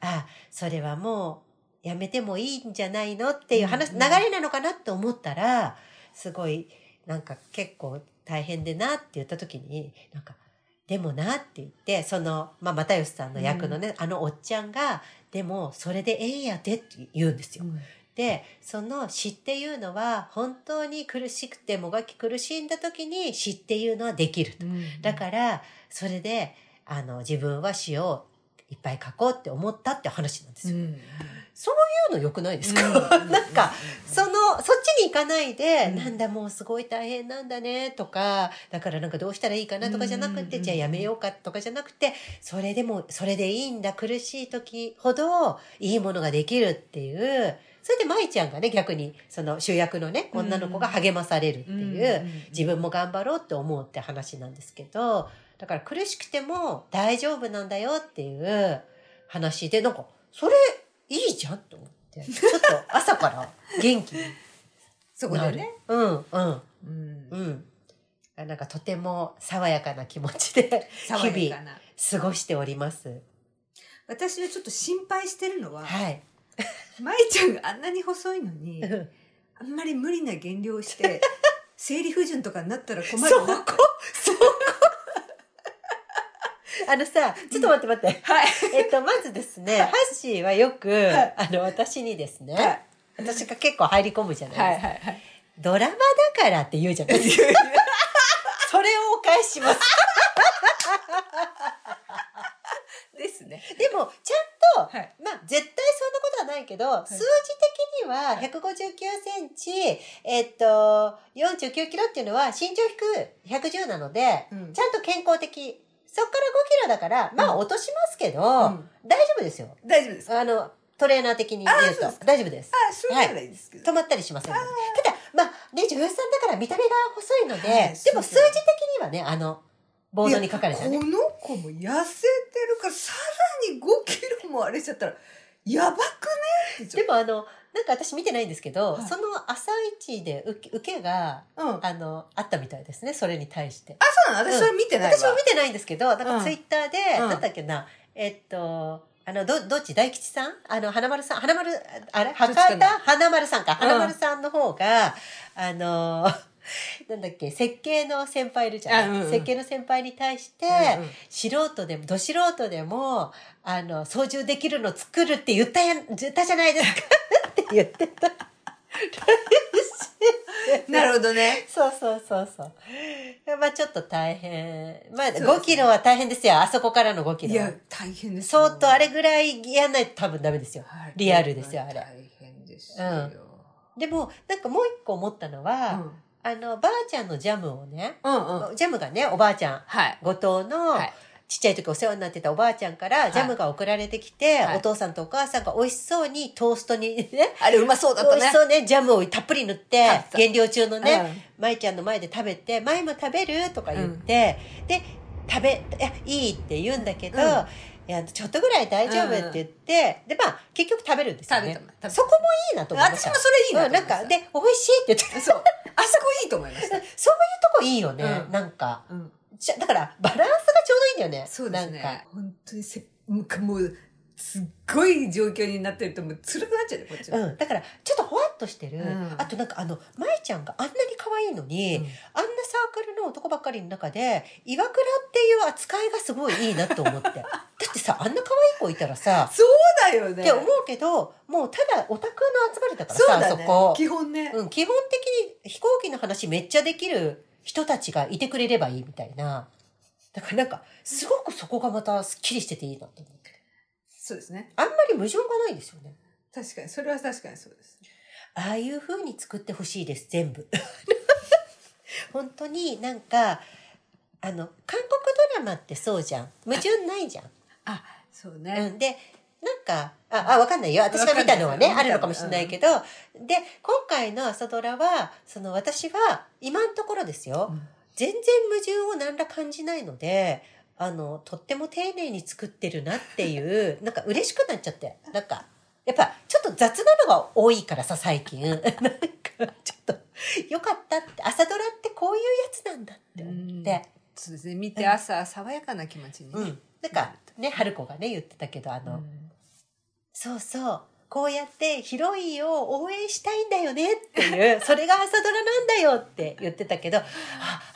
あ、それはもうやめてもいいんじゃないのっていう話、うん。流れなのかなって思ったら、すごい、なんか結構大変でなって言った時に、なんか、でもなって言って、その、まあ、又吉さんの役のね、あのおっちゃんが、でも、それでええんやでって言うんですよ。で、その死っていうのは本当に苦しくてもがき苦しんだ時に死っていうのはできると。だから、それで、あの、自分は死をいっぱい書こうって思ったって話なんですよ。そういうの良くないですか、なんか、その、そっちに行かないで、うん。なんだもうすごい大変なんだねとか、だからなんかどうしたらいいかなとかじゃなくて、うん。じゃあやめようかとかじゃなくて、それでも、それでいいんだ、苦しい時ほどいいものができるっていう、それで舞ちゃんがね、逆に、その主役のね、女の子が励まされるっていう、自分も頑張ろうって思うって話なんですけど、だから苦しくても大丈夫なんだよっていう話で、なんか、それいいじゃんと思って、ちょっと朝から元気にそこ。でね。うん、うん、うんうん。あなんかとても爽やかな気持ちで爽日々。過ごしております。私はちょっと心配してるのは、はい。舞ちゃんがあんなに細いのに、あんまり無理な減量して、生理不順とかになったら困るな。そこ？そこ？あのさ、ちょっと待って待って。はい。えっと、まずですね、ハッシーはよく、はいあの、私にですね、はい私が結構入り込むじゃないですか。はいはい。ドラマだからって言うじゃないですか。それをお返しします。ですね。でも、ちゃんと、はい。まあ、絶対そんなことはないけど、数字的には159センチ、えっと、49キロっていうのは身長低い110なので、うんちゃんと健康的。そっから5キロだから、まあうん落としますけど、ん大丈夫ですよ。大丈夫ですか？あの、トレーナー的に言うと。大丈夫です。あ、そうならいいですけど。止まったりしませんので。ただ、まあ、ね、女優さんだから見た目が細いので、はいでも数字的にはね、あの、ボードに書かれたね。この子も痩せてるから、さらに5キロもあれしちゃったら、やばくねでもあの、なんか私見てないんですけど、はいその朝一で受け受けが、と。うん。あ、あの、あったみたいですね、それに対して。そうなの私それ見てないわ。私も見てないんですけど、なんうんかツイッターで、うんなんだっけな、えっと、あの、ど、どっち大吉さん？あの、花丸さん？花丸、あれ？博多？花丸さんか。うん花丸さんの方が、あの、なんだっけ、設計の先輩いるじゃん。あうんうん設計の先輩に対して、うんうん素人でも、ど素人でも、あの、操縦できるの作るって言ったやん、言ったじゃないですか って言ってた。なるほどね。そうそうそうそう。まあちょっと大変。まあそうですね5キロは大変ですよ。あそこからの5キロはいや。、大変ですよ。相当あれぐらいやんないと多分ダメですよ。はいリアルですよあれ大変ですよ。うんでも、なんかもう一個思ったのは、うんあの、ばあちゃんのジャムをね、うんうん。ジャムがね、おばあちゃん、はい。後藤の、はいちっちゃい時お世話になってたおばあちゃんからジャムが送られてきて、はいお父さんとお母さんが美味しそうにトーストにね、あれうまそうだったね美味し。そうね、ジャムをたっぷり塗って減量中のね、舞ちゃんの前で食べて、舞も食べるとか言って、で、食べ、いや、いいって言うんだけど、うんいや、ちょっとぐらい大丈夫って言って、で、まあ、結局食べるんですよね。そこもいいなと思いました。私もそれいいななんか、で、美味しいって言って、そう。あそこいいと思いました。そういうとこいいよね、うんなんか。うん。じゃだから、バランスがちょうどいいんだよね。そうですなんかね。本当にせ、もう、すっごい状況になってるともう辛くなっちゃうねこっちは、うん、だからちょっとほわっとしてる、うん。あとなんかあの舞ちゃんがあんなに可愛いのに、うんあんなサークルの男ばっかりの中で岩倉っていう扱いがすごいいいなと思って。だってさあんな可愛い子いたらさ、そうだよね。って思うけどもうただオタクの集まりだからさそうだね。こ。基本ね、うん、基本的に飛行機の話めっちゃできる人たちがいてくれればいいみたいな。だからなんかすごくそこがまたすっきりしてていいなと思ってそうですね。あんまり矛盾がないですよね。確かに。それは確かにそうです。ああいう風に作ってほしいです、全部。本当になんか、あの、韓国ドラマってそうじゃん。矛盾ないじゃん。あそううね、ん、で、なんか、あ、あ、わかんないよ。私が見たのはね、あるのかもしれないけど、で、今回の朝ドラは、その私は、今のところですよ、うん。全然矛盾を何ら感じないので、あの、とっても丁寧に作ってるなっていう、なんか嬉しくなっちゃって。なんか、やっぱちょっと雑なのが多いからさ、最近。なんか、ちょっと、よかったって、朝ドラってこういうやつなんだって思って。そうですね見て朝爽やかな気持ちにね、うん。なんか、ね、春子がね、言ってたけど、あの、そうそう。こうやってヒロインを応援したいんだよねっていう、それが朝ドラなんだよって言ってたけど、あ、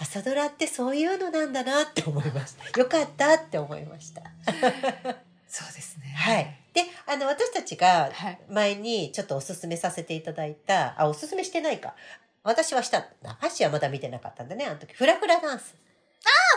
朝ドラってそういうのなんだなって思いました。よかったって思いました。そうですねはい。で、あの、私たちがはい前にちょっとおすすめさせていただいた、あ、おすすめしてないか。私はしたんだ。ハッシーはまだ見てなかったんだね、あの時。フラフラダンス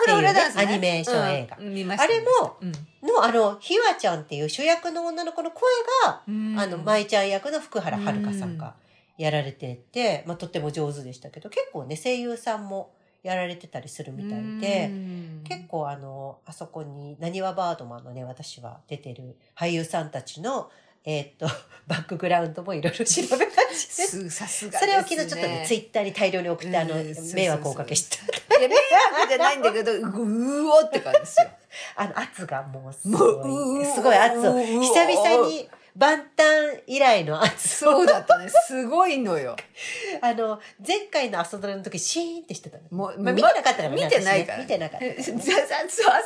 フラフラダンス、ね、アニメーション映画。うんあれもうん。の、あの、ひわちゃんっていう主役の女の子の声が、うん。あの、舞ちゃん役の福原遥さんがやられてて、まあ、とっても上手でしたけど、結構ね、声優さんもやられてたりするみたいで、うん。結構あの、あそこに、なにわバードマンのね、私は出てる俳優さんたちの、えーっと、バックグラウンドもいろいろ調べた さすがそれを昨日ちょっとね、ツイッターに大量に送って、あの迷惑をおかけした。いや迷惑じゃないんだけどううおって感じですよ。あの、圧がもうすもごうい、すごい圧を、う久々に万端以来の圧を。そうだったね。すごいのよ。あの、前回の朝ドラの時、シーンってしてたの。もうまあ、見てなかったからね見てないから。見てなかった。朝ドラの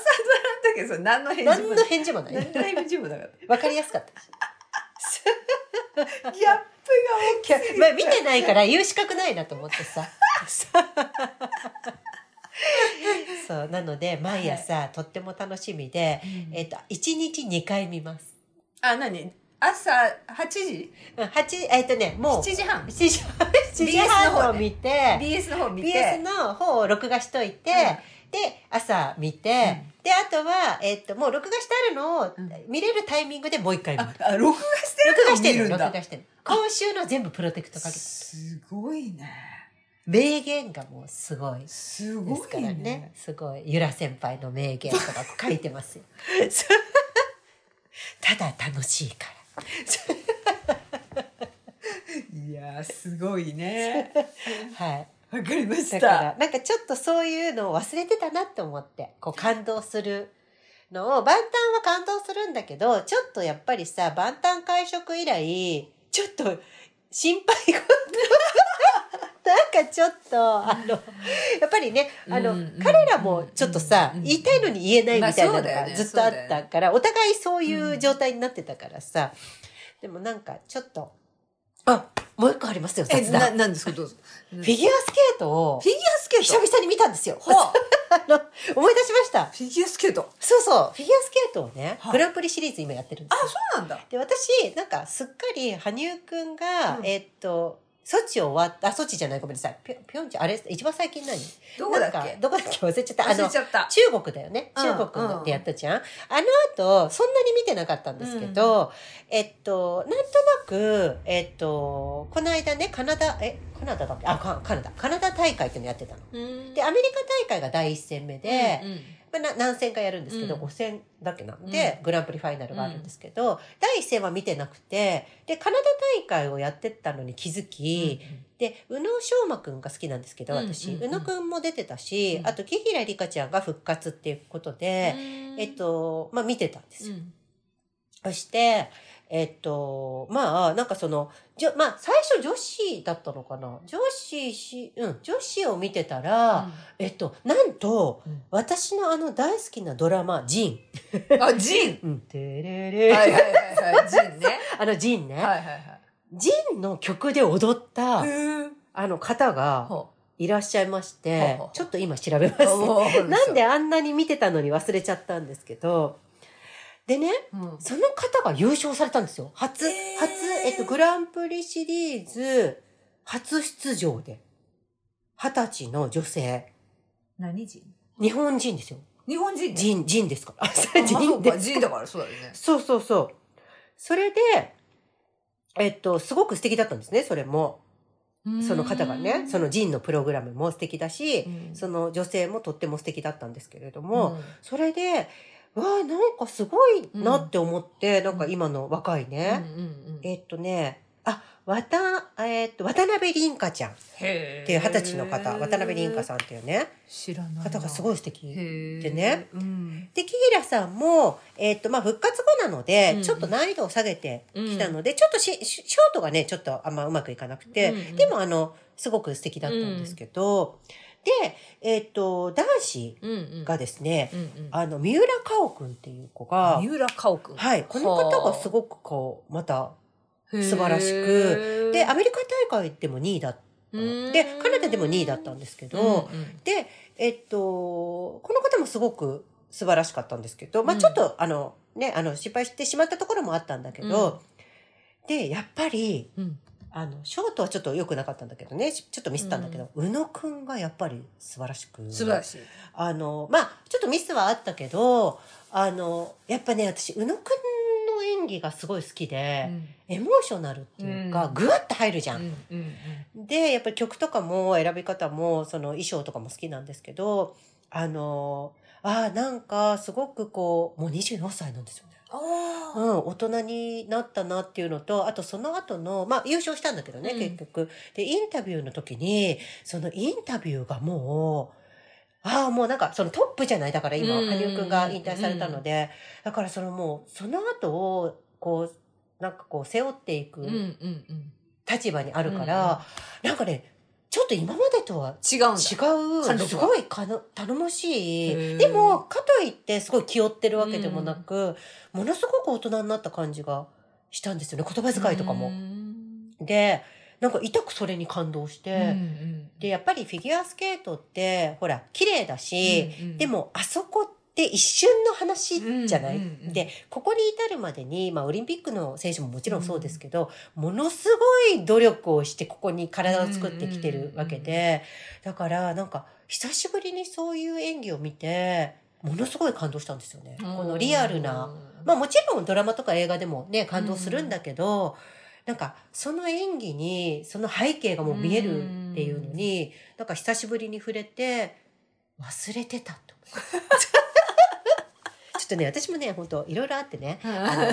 時そ何の返事も何の返事もない。何の返事もなかっわかりやすかった。し。たギャップが大きすぎまあ、見てないから言う資格ないなと思ってさ。そう、なので、毎朝、とっても楽しみで、えっと、1日2回見ます。あ何？朝8時？うん8、えっとね、もう、7時半。7時半、7時半を見て、BS の方見て。BS の方を録画しといて、で、朝見て、で、あとは、えっと、もう録画してあるのをん見れるタイミングでもう一回見る。ああ録画してる録画してる録画してる。今週の全部プロテクトかけて。すごいね名言がもうすごい。すごですからいねね。すごい。ゆら先輩の名言とか書いてますよ。ただ楽しいから。いやーすごいね はい。わかりましだからた、なんかちょっとそういうのを忘れてたなって思って、こう感動するのを、万端は感動するんだけど、ちょっとやっぱりさ、万端会食以来、ちょっと心配事。なんかちょっと、あの、やっぱりね、あの、うんうん彼らもちょっとさ、うん言いたいのに言えないみたいなのがずっとあったから、お互いそういう状態になってたからさ、でもなんかちょっと、あ、もう一個ありますよ、雑談。なんですか？どうぞ。フィギュアスケートをフィギュアスケート？久々に見たんですよ。は あの、思い出しました。フィギュアスケート？そうそう、フィギュアスケートをね、はい。グランプリシリーズ今やってるんであすよ。そうなんだ。で、私、なんか、すっかり、羽生くんが、うん。えーっと、ソチ終わった、あ、ソチじゃない、ごめんなさい。ぴょぴょんちゃん、あれ、一番最近何？どこだっけ？どこだっけ忘れちゃった。あの忘れち、ゃった中国だよね。うん中国でやったじゃん？あの後、そんなに見てなかったんですけど、えっと、なんとなく、えっと、この間ね、カナダ、え、カナダだっけ？あ、カカナダ。カナダ大会っていうのやってたの。うんで、アメリカ大会が第一戦目で、うんまあ、な何戦かやるんですけど、うん。5戦だけなんで、うグランプリファイナルがあるんですけど、第一戦は見てなくて、で、カナダ大会をやってたのに気づき、で、宇野昌磨くんが好きなんですけど、私、うんうんうん。宇野くんも出てたし、うん。あと、木平梨花ちゃんが復活っていうことで、えっと、まあ見てたんですよ。そして、えっと、まあ、なんかその、じょまあ、最初女子だったのかな？女子し、うん、女子を見てたら、えっと、なんと、うん。私のあの大好きなドラマ、ジン。あ、ジン？うん、てれれ、はいはいはいはい、ジンね。あのジンね、はいはいはい。ジンの曲で踊った、あの方がほいらっしゃいましてちょっと今調べます、うなんであんなに見てたのに忘れちゃったんですけど、でね、うんその方が優勝されたんですよ。初、初、えっと、グランプリシリーズ初出場で。二十歳の女性。何人？日本人ですよ。日本人ね人、人ですから。人です。人だからそうだよね。そうそうそう。それで、えっと、すごく素敵だったんですね、それも。その方がね、そのジンのプログラムも素敵だし、うんその女性もとっても素敵だったんですけれどうんも、それで、わあ、なんかすごいなって思って、なんか今の若いね、うんうんうんえっとね、あ、わた、えっと、渡辺凛香ちゃん。っへていう二十歳の方、渡辺凛香さんっていうね、知らない方がすごいい素敵。ででね、うん、で、キーラさんも、えっと、まあ、復活後なので、うんちょっと難易度を下げてきたので、ちょっとしシショートがね、ちょっとあんまうまくいかなくて、うんうん。でもあの、すごく素敵だったんですけど、で、えっと、男子うんうん。がですね、うんうん。あの、三浦佳生くんっていう子が、三浦佳生君。はい、この方がすごくこう、また、素晴らしくで、アメリカ大会でも2位だった。で、カナダでも2位だったんですけど、で、えっと、この方もすごく素晴らしかったんですけど、まあうん。ちょっと、あの、ね、あの、失敗してしまったところもあったんだけど、で、やっぱり、うんあの、ショートはちょっと良くなかったんだけどね、ちちょっとミスったんだけど、宇野くんがやっぱり素晴らしく。素晴らしい。あの、まあちょっとミスはあったけど、あの、やっぱね、私、宇野くんの演技がすごい好きで、エモーショナルっていうか、うん。ぐわっと入るじゃん。うんうんで、やっぱり曲とかも選び方も、その衣装とかも好きなんですけど、あの、ああ、なんかすごくこう、もう24歳なんですよね。うん、大人になったなっていうのと、あとその後の、まあ優勝したんだけどね、うん。結局。で、インタビューの時に、そのインタビューがもう、ああ、もうなんかそのトップじゃないだから今、うん羽生くんが引退されたので、だからそのもう、その後を、こう、なんかこう背負っていく立場にあるから、なんかね、ちょっと今までとは違うんだ。違う、すごいかの頼もしへい。ー。でも、かといってすごい気負ってるわけでもなく、ものすごく大人になった感じがしたんですよね。言葉遣いとかも。で、なんか痛くそれに感動して、うんうんで、やっぱりフィギュアスケートって、ほら、綺麗だし、うんうん。でも、あそこって一瞬の話じゃない、うん。うんうんで、ここに至るまでに、まあ、オリンピックの選手ももちろんそうですけど、ものすごい努力をして、ここに体を作ってきてるわけで、だから、なんか、久しぶりにそういう演技を見て、ものすごい感動したんですよね。このリアルな。まあもちろんドラマとか映画でもね、感動するんだけど、なんかその演技にその背景がもう見えるっていうのに、なんか久しぶりに触れて、忘れてたと ょっとね、私もね、本当いろいろあってね、あの、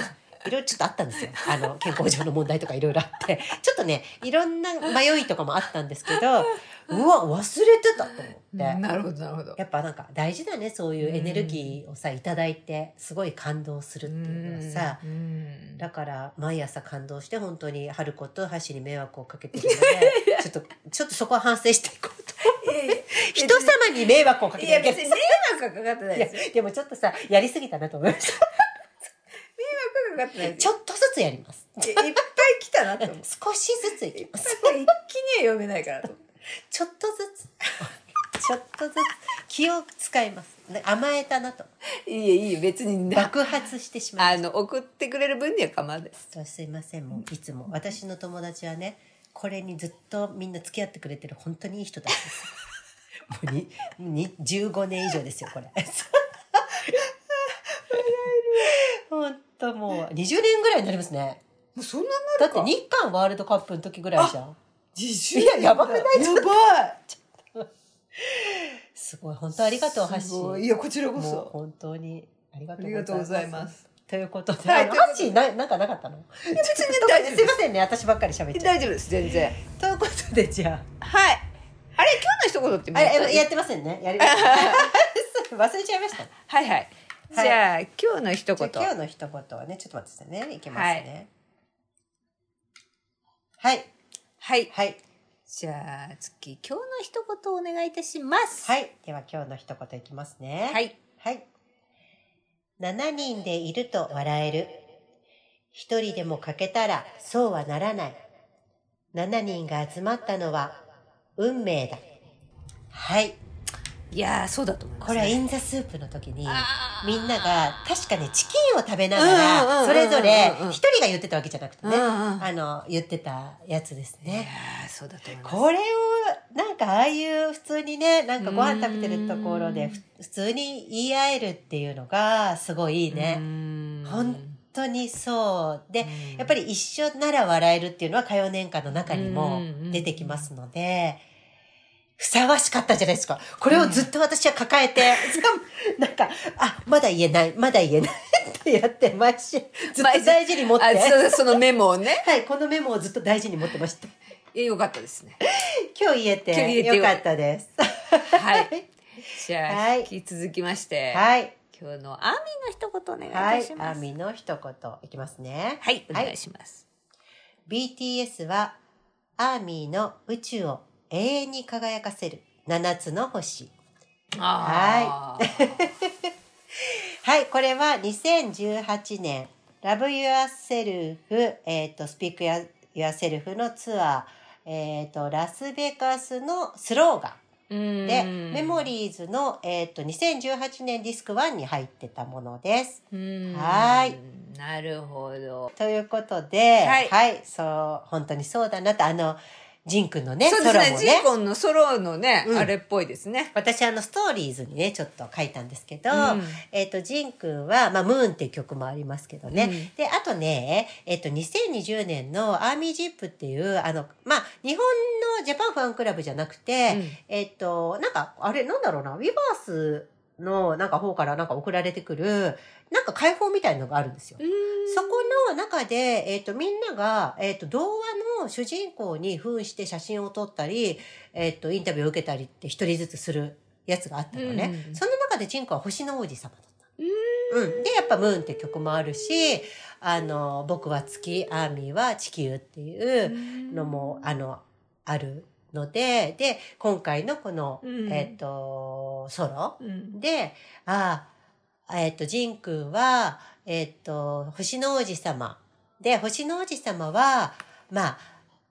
いろいろちょっとあったんですよ。あの、健康上の問題とかいろいろあって、ちょっとね、いろんな迷いとかもあったんですけど、うわ、忘れてたと思って。なるほどなるほど。やっぱなんか大事だねそういうエネルギーをさいただいてすごい感動するっていうのはさ。うんだから毎朝感動して本当に春子と橋に迷惑をかけてるのでちょっとちょっとそこは反省していこう 人様に迷惑をかけいてるや別に迷惑はかかってないいやですよ。でもちょっとさやりすぎたなと思いまし迷惑はかかってないたですよ。ちょっとずつやります。いやいっぱい来たなと思って 少しずついきます。これ一気には読めないからと思って ちょっとずつ。ちょっとずつ気を使います。甘えたなと。いいえいいえ別にな爆発してしまいました。あの送ってくれる分には構わないです。そうすいません。もういつも。私の友達はねこれにずっとみんな付き合ってくれてる本当にいい人たちです。もうにに15年以上ですよこれ。本当もう20年ぐらいになりますね。もうそんなだって日韓ワールドカップの時ぐらいじゃん。自いややばくない？やばい。すごい本当ありがとうハッシすごいやこちらこそ。本当にありがとうございますということで、はいハッシーななんかなかったの？別に大丈夫すいませんね私ばっかり喋っちゃ大丈夫です全然うということでじゃあはいあれ今日の一言ってあれ、やってませんね。やり 忘れちゃいました。はいはいじゃあ、今日の一言。今日の一言はね、ちょっと待ってね。いきますね。はい。はい。はい。じゃあ、次、今日の一言をお願いいたします。はい。では今日の一言いきますね。はい。はい。7人でいると笑える。1人でも欠けたらそうはならない。7人が集まったのは運命だ。はい。いやー、そうだと思います、これはイね。ンザスープの時に、みんなが、確かね、チキンを食べながら、うんそれぞれ一人が言ってたわけじゃなくてね、あの、言ってたやつですいやね。ーそうだと思います。これを、なんかああいう普通にね、なんかご飯食べてるところで、普通に言い合えるっていうのが、すごいいいね。ね本当にそう。で、うんやっぱり一緒なら笑えるっていうのは歌謡年間の中にもうん出てきますので、ふさわしかったじゃないですか。これをずっと私は抱えて、しかもなんか、あ、まだ言えない、まだ言えないってやって、毎週、ずっと大事に持って。あそそのメモをね。はい、このメモをずっと大事に持ってました。いやよかったですね。今日言え今日言えてよかったです。はい。じゃあ、はい引き続きまして、はい。今日のアーミーの一言お願いし。ます。アミの一言いきますね。はい、お願いします。BTS はアーミーの宇宙を永遠に輝かせる。7つの星。あー。はい、これは2018年 Love Yourself、えっ、と、Speak Yourself のツアー、えっ、と、ラスベガスのスローガン。で、メモリーズの、えっ、と、2018年ディスク1に入ってたものです。うん。はい。なるほど。ということで、はい。はい、そう、本当にそうだなと、あの、ジンくんのね、そうですね。ジー、コンのソロのね、うん。あれっぽいですね。私あのストーリーズにねちょっと書いたんですけど、うん。えっ、とジンくんは、まあ、ムーンっていう曲もありますけどね、うん。であとね、えっと2020年のアーミージップっていうあのまあ日本のジャパンファンクラブじゃなくて、うん。えっとなんかあれなんだろうなウィバースのなんか方からなんか送られてくるなんか解放みたいのがあるんですよ。そこの中で、えっ、と、みんなが、えっ、と、童話の主人公に扮して写真を撮ったり、えっ、と、インタビューを受けたりって一人ずつするやつがあったのね。うんその中でジンコは星の王子様だった。うん。で、やっぱムーンって曲もあるし、あの、僕は月、アーミーは地球っていうのも、あの、あるので、で、今回のこの、うんえっ、と、ソロうんで、ああ、えっ、と、ジンくんは、えっ、と、星の王子様。で、星の王子様は、まあ、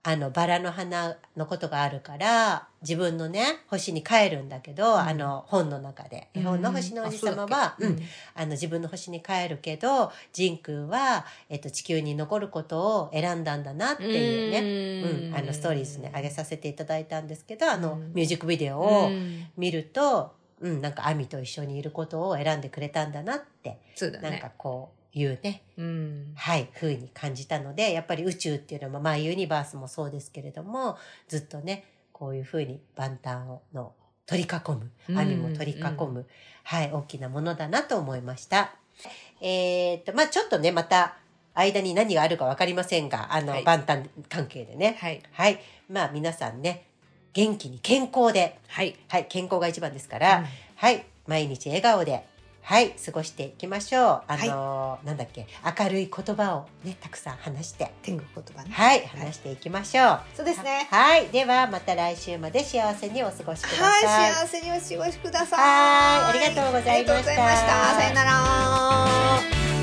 あの、バラの花のことがあるから、自分のね、星に帰るんだけど、ん。あの、本の中で。絵本の星の王子様は、うん、あの、自分の星に帰るけど、ジンくんは、えっ、と、地球に残ることを選んだんだなっていうね、うん、あの、ストーリーズね、上げさせていただいたんですけど、あの、うん。ミュージックビデオを、見ると、うん、なんかアミと一緒にいることを選んでくれたんだなって、そうだね。なんかこういうね、うん。はい、風に感じたので、やっぱり宇宙っていうのは、まあユニバースもそうですけれども、ずっとね、こういう風に万端をの取り囲む、うんアミも取り囲む、はい、大きなものだなと思いました。えーっと、まあちょっとね、また間に何があるかわかりませんが、あの、はい万端関係でね。はい。はい。まあ皆さんね、元気に健康で、はい。はい、健康が一番ですから、うんはい、毎日笑顔で、はい、過ごしていきましょう。あのーなんだっけ、明るい言葉をね、たくさん話して、天国言葉ね。はい、話していきましょう。そうですね。はい、ではまた来週まで幸せにお過ごしください。はい、幸せにお過ごしください。はいありがとうございましたありがとうございました。さよなら。